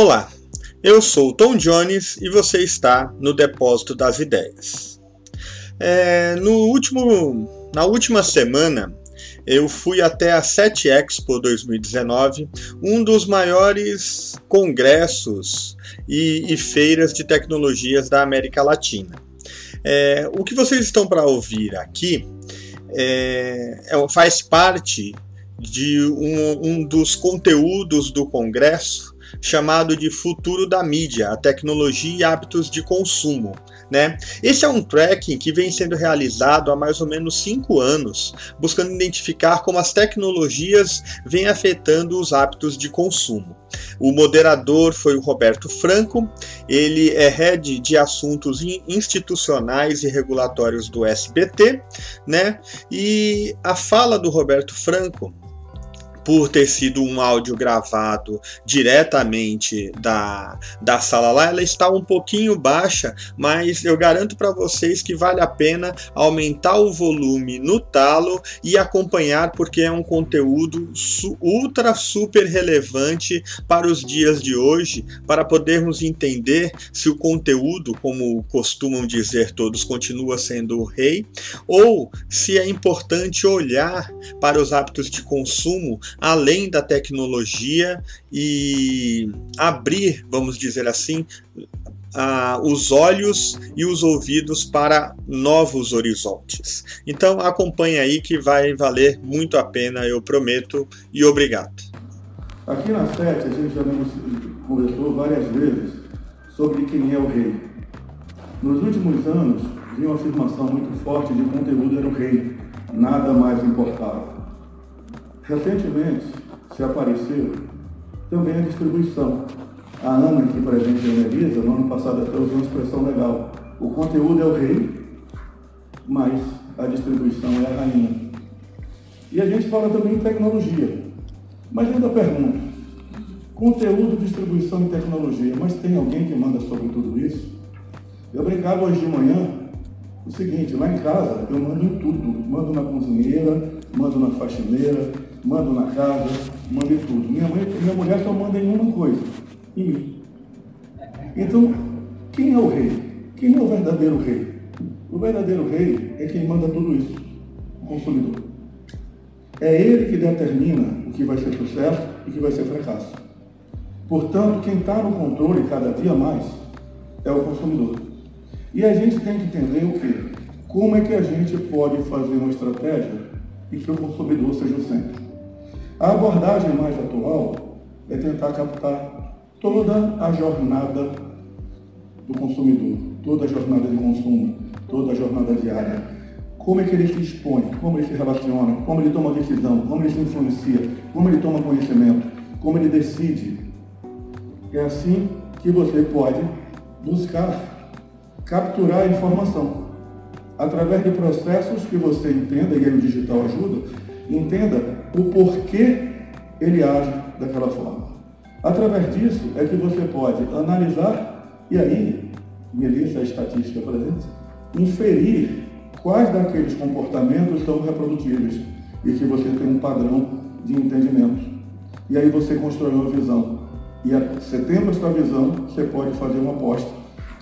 Olá, eu sou Tom Jones e você está no Depósito das Ideias. É, no último, na última semana, eu fui até a 7 Expo 2019, um dos maiores congressos e, e feiras de tecnologias da América Latina. É, o que vocês estão para ouvir aqui é, é, faz parte de um, um dos conteúdos do congresso chamado de Futuro da Mídia, a tecnologia e hábitos de consumo. Né? Esse é um tracking que vem sendo realizado há mais ou menos cinco anos, buscando identificar como as tecnologias vêm afetando os hábitos de consumo. O moderador foi o Roberto Franco, ele é head de assuntos institucionais e regulatórios do SBT, né? E a fala do Roberto Franco por ter sido um áudio gravado diretamente da, da sala lá, ela está um pouquinho baixa, mas eu garanto para vocês que vale a pena aumentar o volume no talo e acompanhar, porque é um conteúdo ultra super relevante para os dias de hoje, para podermos entender se o conteúdo, como costumam dizer todos, continua sendo o rei, ou se é importante olhar para os hábitos de consumo além da tecnologia e abrir, vamos dizer assim, os olhos e os ouvidos para novos horizontes. Então acompanhe aí que vai valer muito a pena, eu prometo, e obrigado. Aqui na SET a gente já conversou várias vezes sobre quem é o rei. Nos últimos anos, vi uma afirmação muito forte de conteúdo era o rei, nada mais importava. Recentemente se apareceu também a distribuição. A Ana, aqui para a gente analisa, no ano passado até usou uma expressão legal. O conteúdo é o rei, mas a distribuição é a rainha. E a gente fala também em tecnologia. Mas ainda pergunto, conteúdo, distribuição e tecnologia, mas tem alguém que manda sobre tudo isso? Eu brincava hoje de manhã o seguinte, lá em casa eu mando em tudo, mando na cozinheira, mando na faxineira, mando na casa, mando em tudo. Minha, mãe, minha mulher só manda em uma coisa, em mim. Então, quem é o rei? Quem é o verdadeiro rei? O verdadeiro rei é quem manda tudo isso, o consumidor. É ele que determina o que vai ser sucesso e o que vai ser fracasso. Portanto, quem está no controle cada dia mais é o consumidor. E a gente tem que entender o quê? Como é que a gente pode fazer uma estratégia e que o consumidor seja o centro. A abordagem mais atual é tentar captar toda a jornada do consumidor, toda a jornada de consumo, toda a jornada diária. Como é que ele se expõe, como ele se relaciona, como ele toma decisão, como ele se influencia, como ele toma conhecimento, como ele decide. É assim que você pode buscar capturar a informação através de processos que você entenda, e aí o digital ajuda, entenda o porquê ele age daquela forma. Através disso é que você pode analisar e aí, Melissa, a estatística presente, inferir quais daqueles comportamentos são reprodutíveis e que você tem um padrão de entendimento. E aí você constrói uma visão. E você tendo essa visão, você pode fazer uma aposta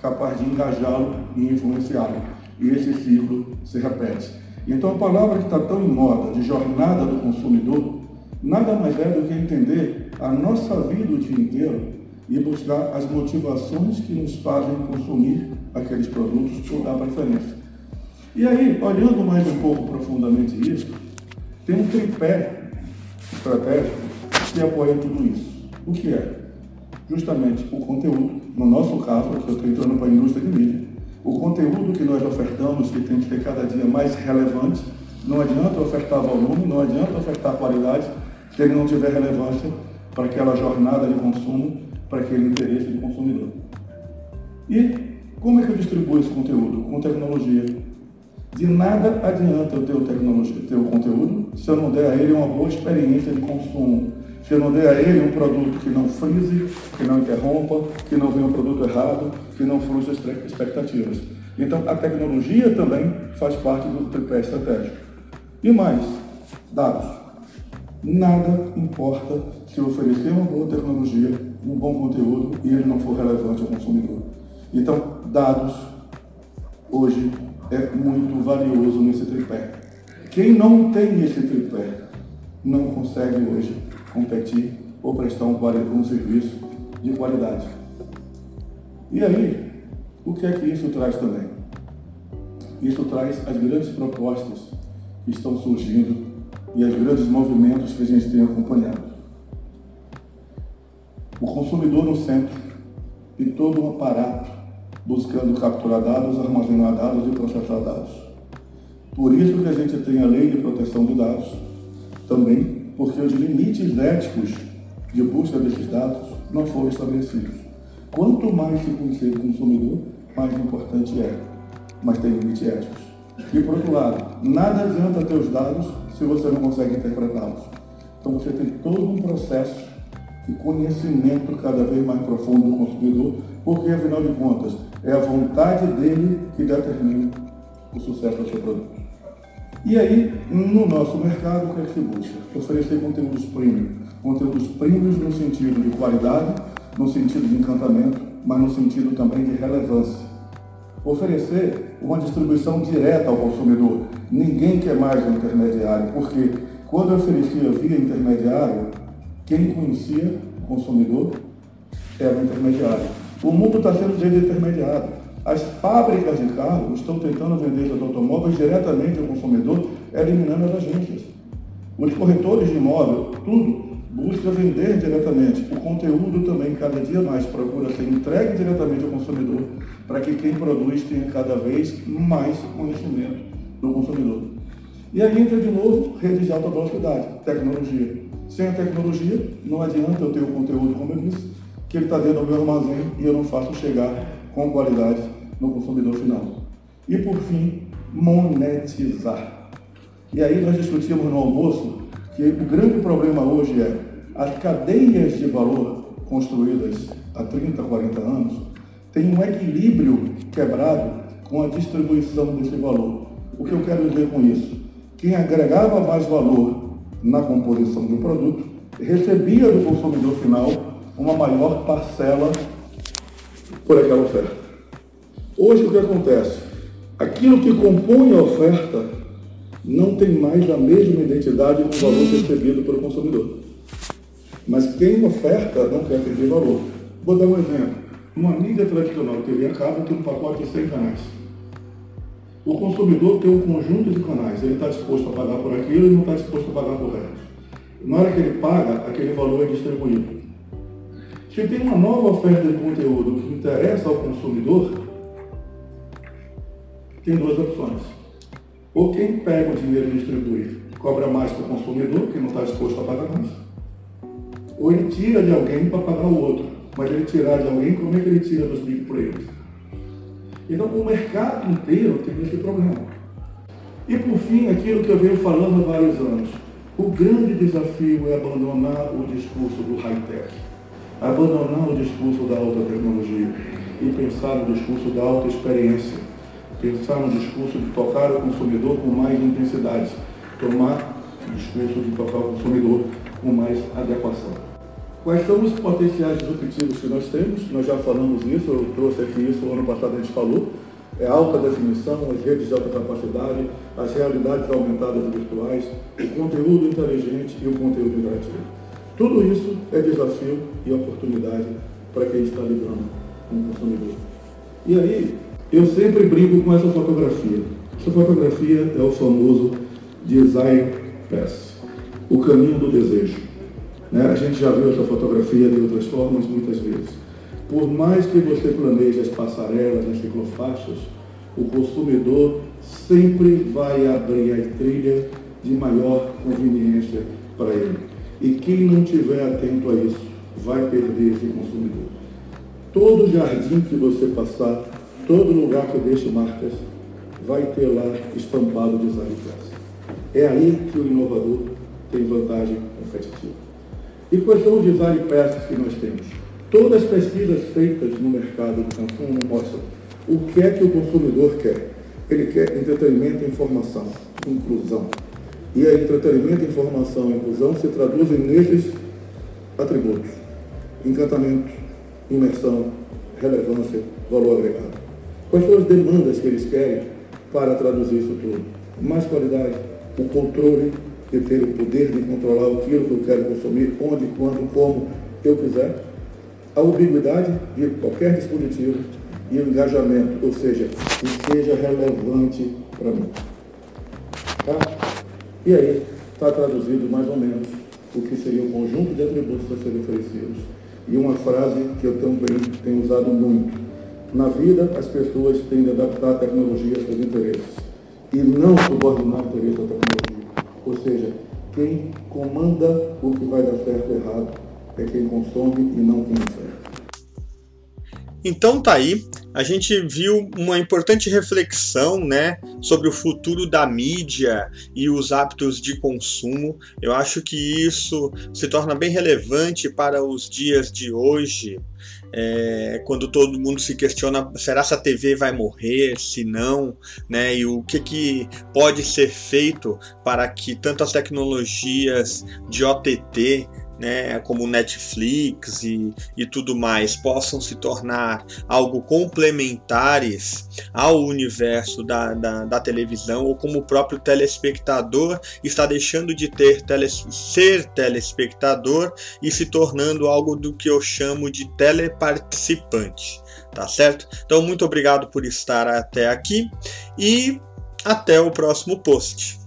capaz de engajá-lo e influenciá-lo e esse ciclo se repete. Então a palavra que está tão em moda, de jornada do consumidor, nada mais é do que entender a nossa vida o dia inteiro e buscar as motivações que nos fazem consumir aqueles produtos ou dar preferência. E aí, olhando mais um pouco profundamente isso, tem um tripé estratégico que apoia tudo isso. O que é? Justamente o conteúdo, no nosso caso, aqui eu estou entrando para a indústria de mídia, o conteúdo que nós ofertamos, que tem que ser cada dia mais relevante, não adianta ofertar volume, não adianta ofertar qualidade, se ele não tiver relevância para aquela jornada de consumo, para aquele interesse do consumidor. E como é que eu distribuo esse conteúdo? Com tecnologia. De nada adianta eu ter o, tecnologia, ter o conteúdo se eu não der a ele uma boa experiência de consumo que eu não dê a ele um produto que não frise, que não interrompa, que não venha um produto errado, que não frustre expectativas. Então, a tecnologia também faz parte do tripé estratégico. E mais, dados. Nada importa se oferecer uma boa tecnologia um bom conteúdo e ele não for relevante ao consumidor. Então, dados hoje é muito valioso nesse tripé. Quem não tem esse tripé não consegue hoje competir ou prestar um, um serviço de qualidade. E aí, o que é que isso traz também? Isso traz as grandes propostas que estão surgindo e os grandes movimentos que a gente tem acompanhado. O consumidor no centro e todo um aparato buscando capturar dados, armazenar dados e processar dados. Por isso que a gente tem a lei de proteção de dados, também porque os limites éticos de busca desses dados não foram estabelecidos. Quanto mais se conhecer o consumidor, mais importante é, mas tem limites éticos. E por outro lado, nada adianta ter os dados se você não consegue interpretá-los. Então você tem todo um processo de conhecimento cada vez mais profundo do consumidor, porque afinal de contas é a vontade dele que determina o sucesso do seu produto. E aí, no nosso mercado, o que é que se busca? Oferecer conteúdos premium. Conteúdos premium no sentido de qualidade, no sentido de encantamento, mas no sentido também de relevância. Oferecer uma distribuição direta ao consumidor. Ninguém quer mais um intermediário, porque quando eu oferecia via intermediário, quem conhecia o consumidor era o intermediário. O mundo está sendo intermediário. As fábricas de carros estão tentando vender seus automóveis diretamente ao consumidor, eliminando as agências. Os corretores de imóvel, tudo, busca vender diretamente. O conteúdo também, cada dia mais, procura ser entregue diretamente ao consumidor, para que quem produz tenha cada vez mais conhecimento do consumidor. E aí entra de novo rede de alta velocidade, tecnologia. Sem a tecnologia, não adianta eu ter o conteúdo, como eu disse, que ele está dentro do meu armazém e eu não faço chegar com qualidade no consumidor final. E por fim, monetizar. E aí nós discutimos no almoço que o grande problema hoje é as cadeias de valor construídas há 30, 40 anos têm um equilíbrio quebrado com a distribuição desse valor. O que eu quero dizer com isso? Quem agregava mais valor na composição do produto recebia do consumidor final uma maior parcela por aquela oferta. Hoje o que acontece? Aquilo que compõe a oferta não tem mais a mesma identidade com o valor recebido pelo consumidor. Mas quem oferta não quer perder valor. Vou dar um exemplo. Uma mídia tradicional TV a cabo tem um pacote de 100 canais. O consumidor tem um conjunto de canais. Ele está disposto a pagar por aquilo e não está disposto a pagar por resto. Na hora que ele paga, aquele valor é distribuído. Se tem uma nova oferta de conteúdo que interessa ao consumidor, tem duas opções. Ou quem pega o dinheiro e distribui cobra mais para o consumidor, que não está disposto a pagar mais. Ou ele tira de alguém para pagar o outro. Mas ele tirar de alguém, como é que ele tira dos big players? Então o mercado inteiro tem esse problema. E por fim, aquilo que eu venho falando há vários anos. O grande desafio é abandonar o discurso do high-tech abandonar o discurso da alta tecnologia e pensar no discurso da alta experiência, pensar no discurso de tocar o consumidor com mais intensidade, tomar o discurso de tocar o consumidor com mais adequação. Quais são os potenciais disruptivos que nós temos? Nós já falamos isso, eu trouxe aqui isso, o ano passado a gente falou. É alta definição, as redes de alta capacidade, as realidades aumentadas virtuais, o conteúdo inteligente e o conteúdo interativo. Tudo isso é desafio e oportunidade para quem está lidando com o consumidor. E aí, eu sempre brinco com essa fotografia. Essa fotografia é o famoso Design Pass, o caminho do desejo. Né? A gente já viu essa fotografia de outras formas muitas vezes. Por mais que você planeje as passarelas, as ciclofaixas, o consumidor sempre vai abrir a trilha de maior conveniência para ele. E quem não estiver atento a isso vai perder esse consumidor. Todo jardim que você passar, todo lugar que deixe marcas, vai ter lá estampado design class. É aí que o inovador tem vantagem competitiva. E quais são os design passes que nós temos? Todas as pesquisas feitas no mercado de consumo mostram o que é que o consumidor quer. Ele quer entretenimento informação, inclusão. E a entretenimento, informação e inclusão se traduzem nesses atributos. encantamento, imersão, relevância, valor agregado. Quais são as demandas que eles querem para traduzir isso tudo? Mais qualidade, o controle de ter o poder de controlar aquilo que eu quero consumir, onde, quando, como eu quiser, a ubiquidade de qualquer dispositivo e o engajamento, ou seja, que seja relevante para mim. Tá? E aí está traduzido mais ou menos o que seria o conjunto de atributos a serem oferecidos. E uma frase que eu também tenho usado muito. Na vida, as pessoas têm de adaptar a tecnologia aos seus interesses e não subordinar o interesse à tecnologia. Ou seja, quem comanda o que vai dar certo ou errado é quem consome e não quem oferta. Então tá aí, a gente viu uma importante reflexão, né, sobre o futuro da mídia e os hábitos de consumo. Eu acho que isso se torna bem relevante para os dias de hoje, é, quando todo mundo se questiona será se a TV vai morrer, se não, né, e o que, que pode ser feito para que tanto as tecnologias de OTT né, como Netflix e, e tudo mais, possam se tornar algo complementares ao universo da, da, da televisão, ou como o próprio telespectador está deixando de ter ser telespectador e se tornando algo do que eu chamo de teleparticipante. Tá certo? Então, muito obrigado por estar até aqui e até o próximo post.